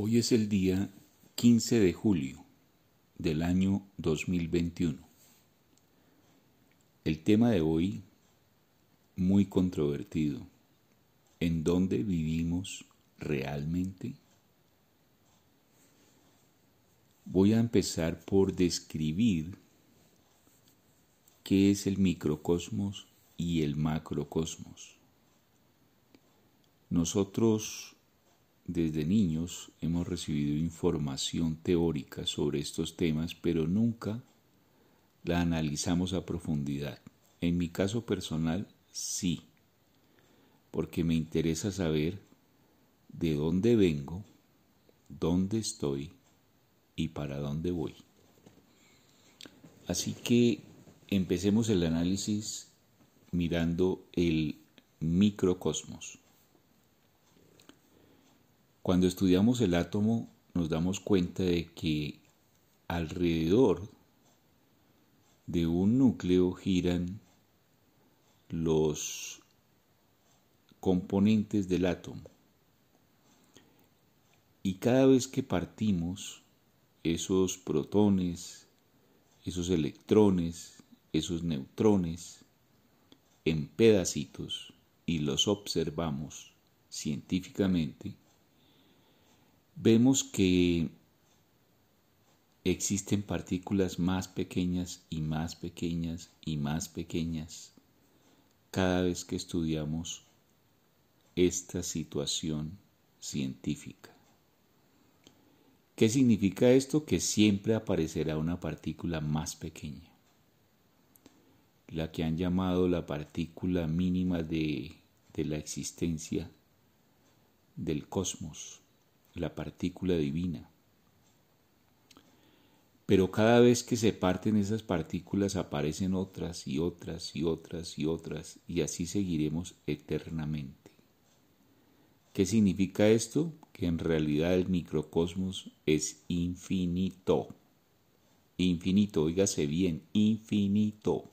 Hoy es el día 15 de julio del año 2021. El tema de hoy, muy controvertido, ¿en dónde vivimos realmente? Voy a empezar por describir qué es el microcosmos y el macrocosmos. Nosotros desde niños hemos recibido información teórica sobre estos temas, pero nunca la analizamos a profundidad. En mi caso personal, sí, porque me interesa saber de dónde vengo, dónde estoy y para dónde voy. Así que empecemos el análisis mirando el microcosmos. Cuando estudiamos el átomo nos damos cuenta de que alrededor de un núcleo giran los componentes del átomo. Y cada vez que partimos esos protones, esos electrones, esos neutrones en pedacitos y los observamos científicamente, vemos que existen partículas más pequeñas y más pequeñas y más pequeñas cada vez que estudiamos esta situación científica. ¿Qué significa esto? Que siempre aparecerá una partícula más pequeña, la que han llamado la partícula mínima de, de la existencia del cosmos la partícula divina. Pero cada vez que se parten esas partículas aparecen otras y otras y otras y otras y así seguiremos eternamente. ¿Qué significa esto? Que en realidad el microcosmos es infinito. Infinito, oígase bien, infinito.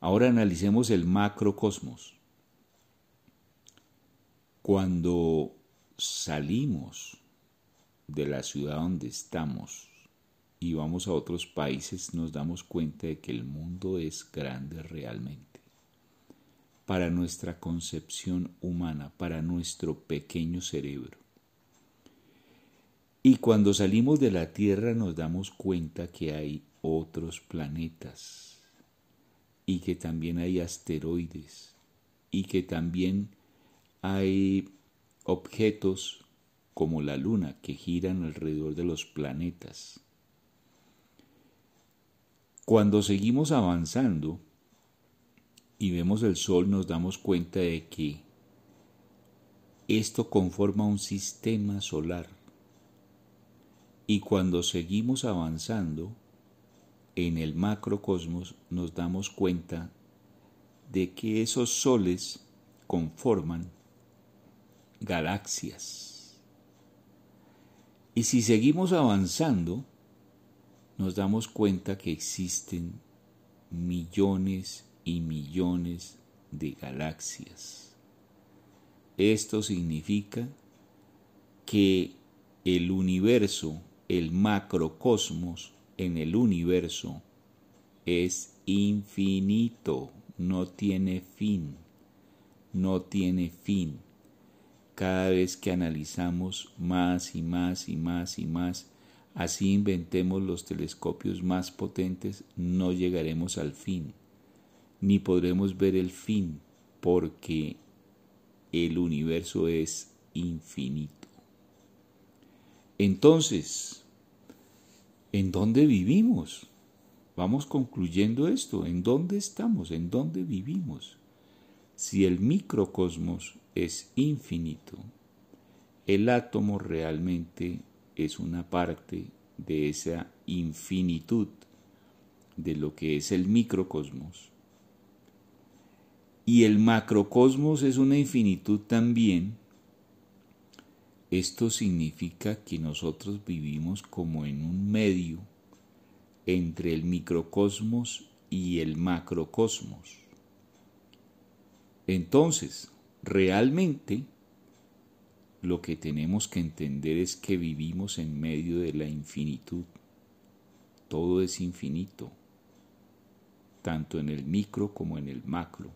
Ahora analicemos el macrocosmos. Cuando salimos de la ciudad donde estamos y vamos a otros países, nos damos cuenta de que el mundo es grande realmente. Para nuestra concepción humana, para nuestro pequeño cerebro. Y cuando salimos de la Tierra nos damos cuenta que hay otros planetas y que también hay asteroides y que también hay objetos como la luna que giran alrededor de los planetas. Cuando seguimos avanzando y vemos el Sol nos damos cuenta de que esto conforma un sistema solar. Y cuando seguimos avanzando en el macrocosmos nos damos cuenta de que esos soles conforman galaxias. Y si seguimos avanzando, nos damos cuenta que existen millones y millones de galaxias. Esto significa que el universo, el macrocosmos en el universo es infinito, no tiene fin, no tiene fin cada vez que analizamos más y más y más y más, así inventemos los telescopios más potentes, no llegaremos al fin, ni podremos ver el fin, porque el universo es infinito. Entonces, ¿en dónde vivimos? Vamos concluyendo esto, ¿en dónde estamos? ¿En dónde vivimos? Si el microcosmos es infinito, el átomo realmente es una parte de esa infinitud de lo que es el microcosmos. Y el macrocosmos es una infinitud también. Esto significa que nosotros vivimos como en un medio entre el microcosmos y el macrocosmos. Entonces, realmente lo que tenemos que entender es que vivimos en medio de la infinitud. Todo es infinito, tanto en el micro como en el macro.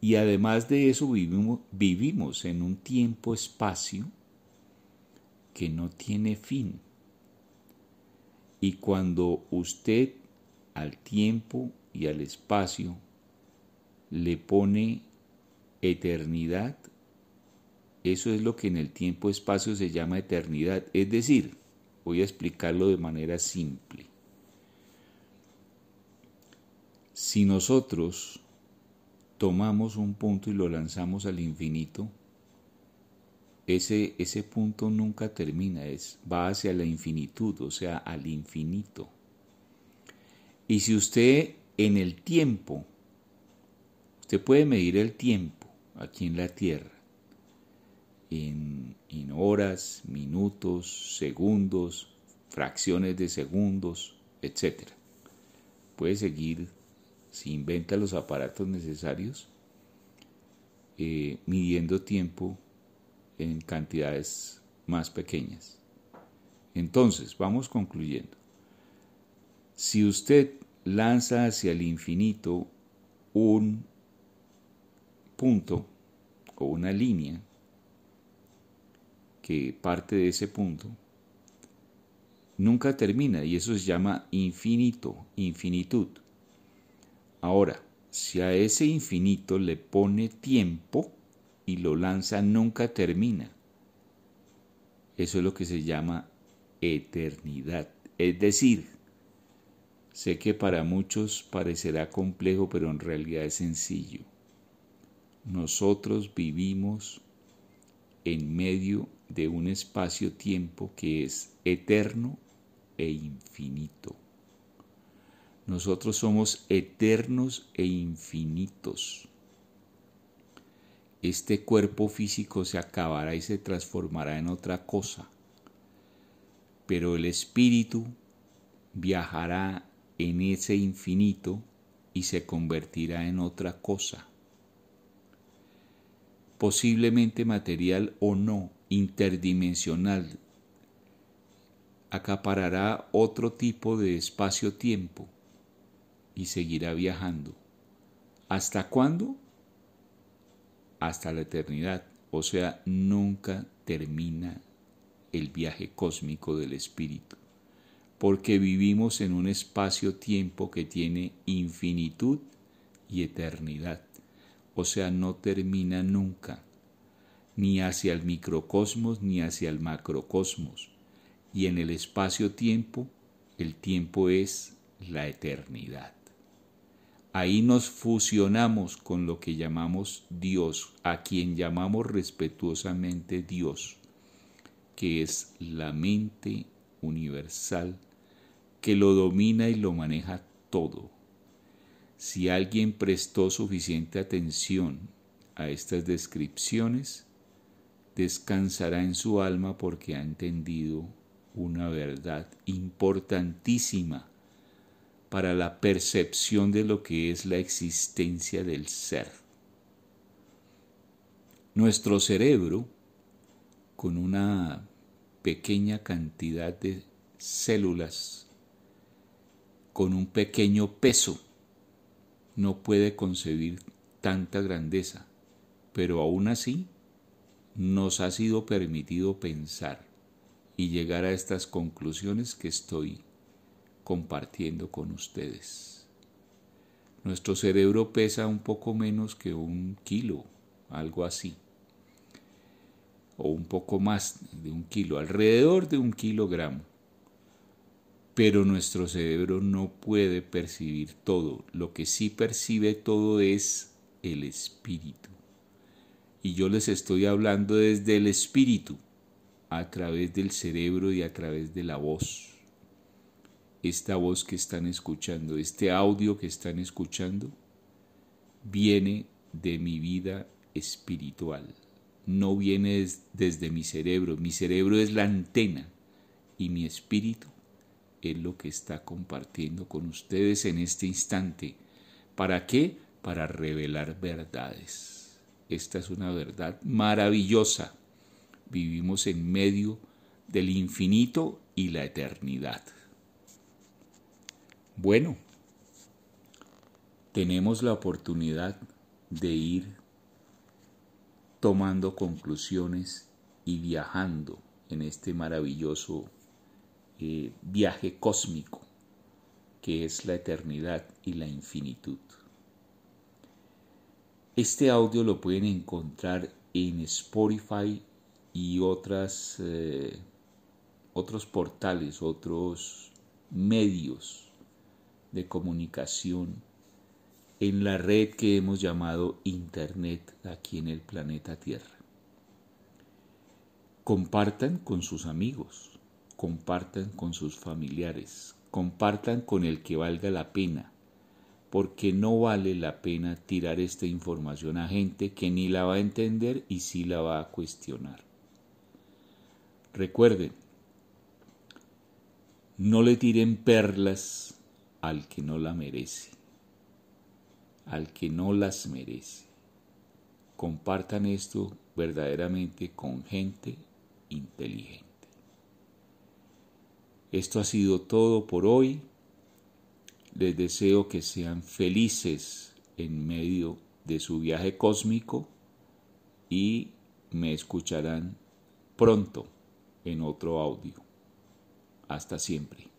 Y además de eso vivimos, vivimos en un tiempo-espacio que no tiene fin. Y cuando usted al tiempo y al espacio le pone eternidad, eso es lo que en el tiempo-espacio se llama eternidad. Es decir, voy a explicarlo de manera simple. Si nosotros tomamos un punto y lo lanzamos al infinito, ese, ese punto nunca termina, es, va hacia la infinitud, o sea, al infinito. Y si usted en el tiempo, usted puede medir el tiempo aquí en la Tierra, en, horas, minutos, segundos, fracciones de segundos, etc. Puede seguir si inventa los aparatos necesarios, eh, midiendo tiempo en cantidades más pequeñas. Entonces, vamos concluyendo. Si usted lanza hacia el infinito un punto o una línea que parte de ese punto, nunca termina y eso se llama infinito, infinitud. Ahora, si a ese infinito le pone tiempo y lo lanza, nunca termina. Eso es lo que se llama eternidad. Es decir, sé que para muchos parecerá complejo, pero en realidad es sencillo. Nosotros vivimos en medio de un espacio-tiempo que es eterno e infinito. Nosotros somos eternos e infinitos. Este cuerpo físico se acabará y se transformará en otra cosa, pero el espíritu viajará en ese infinito y se convertirá en otra cosa, posiblemente material o no, interdimensional, acaparará otro tipo de espacio-tiempo y seguirá viajando. ¿Hasta cuándo? Hasta la eternidad. O sea, nunca termina el viaje cósmico del espíritu. Porque vivimos en un espacio-tiempo que tiene infinitud y eternidad. O sea, no termina nunca, ni hacia el microcosmos ni hacia el macrocosmos. Y en el espacio-tiempo, el tiempo es la eternidad. Ahí nos fusionamos con lo que llamamos Dios, a quien llamamos respetuosamente Dios, que es la mente universal que lo domina y lo maneja todo. Si alguien prestó suficiente atención a estas descripciones, descansará en su alma porque ha entendido una verdad importantísima para la percepción de lo que es la existencia del ser. Nuestro cerebro, con una pequeña cantidad de células, con un pequeño peso, no puede concebir tanta grandeza, pero aún así nos ha sido permitido pensar y llegar a estas conclusiones que estoy compartiendo con ustedes. Nuestro cerebro pesa un poco menos que un kilo, algo así, o un poco más de un kilo, alrededor de un kilogramo. Pero nuestro cerebro no puede percibir todo, lo que sí percibe todo es el espíritu. Y yo les estoy hablando desde el espíritu, a través del cerebro y a través de la voz esta voz que están escuchando, este audio que están escuchando, viene de mi vida espiritual. No viene desde mi cerebro. Mi cerebro es la antena y mi espíritu es lo que está compartiendo con ustedes en este instante. ¿Para qué? Para revelar verdades. Esta es una verdad maravillosa vivimos en medio del infinito y la eternidad. Bueno, tenemos la oportunidad de ir tomando conclusiones y viajando en este maravilloso eh, viaje cósmico que es la eternidad y la infinitud. Este audio lo pueden encontrar en Spotify y otras, eh, otros portales, otros medios de comunicación en la red que hemos llamado Internet aquí en el planeta Tierra. Compartan con sus amigos, compartan con sus familiares, compartan con el que valga la pena, porque no vale la pena tirar esta información a gente que ni la va a entender y sí la va a cuestionar. Recuerden, no le tiren perlas al que no la merece, al que no las merece. Compartan esto verdaderamente con gente inteligente. Esto ha sido todo por hoy. Les deseo que sean felices en medio de su viaje cósmico y me escucharán pronto en otro audio. Hasta siempre.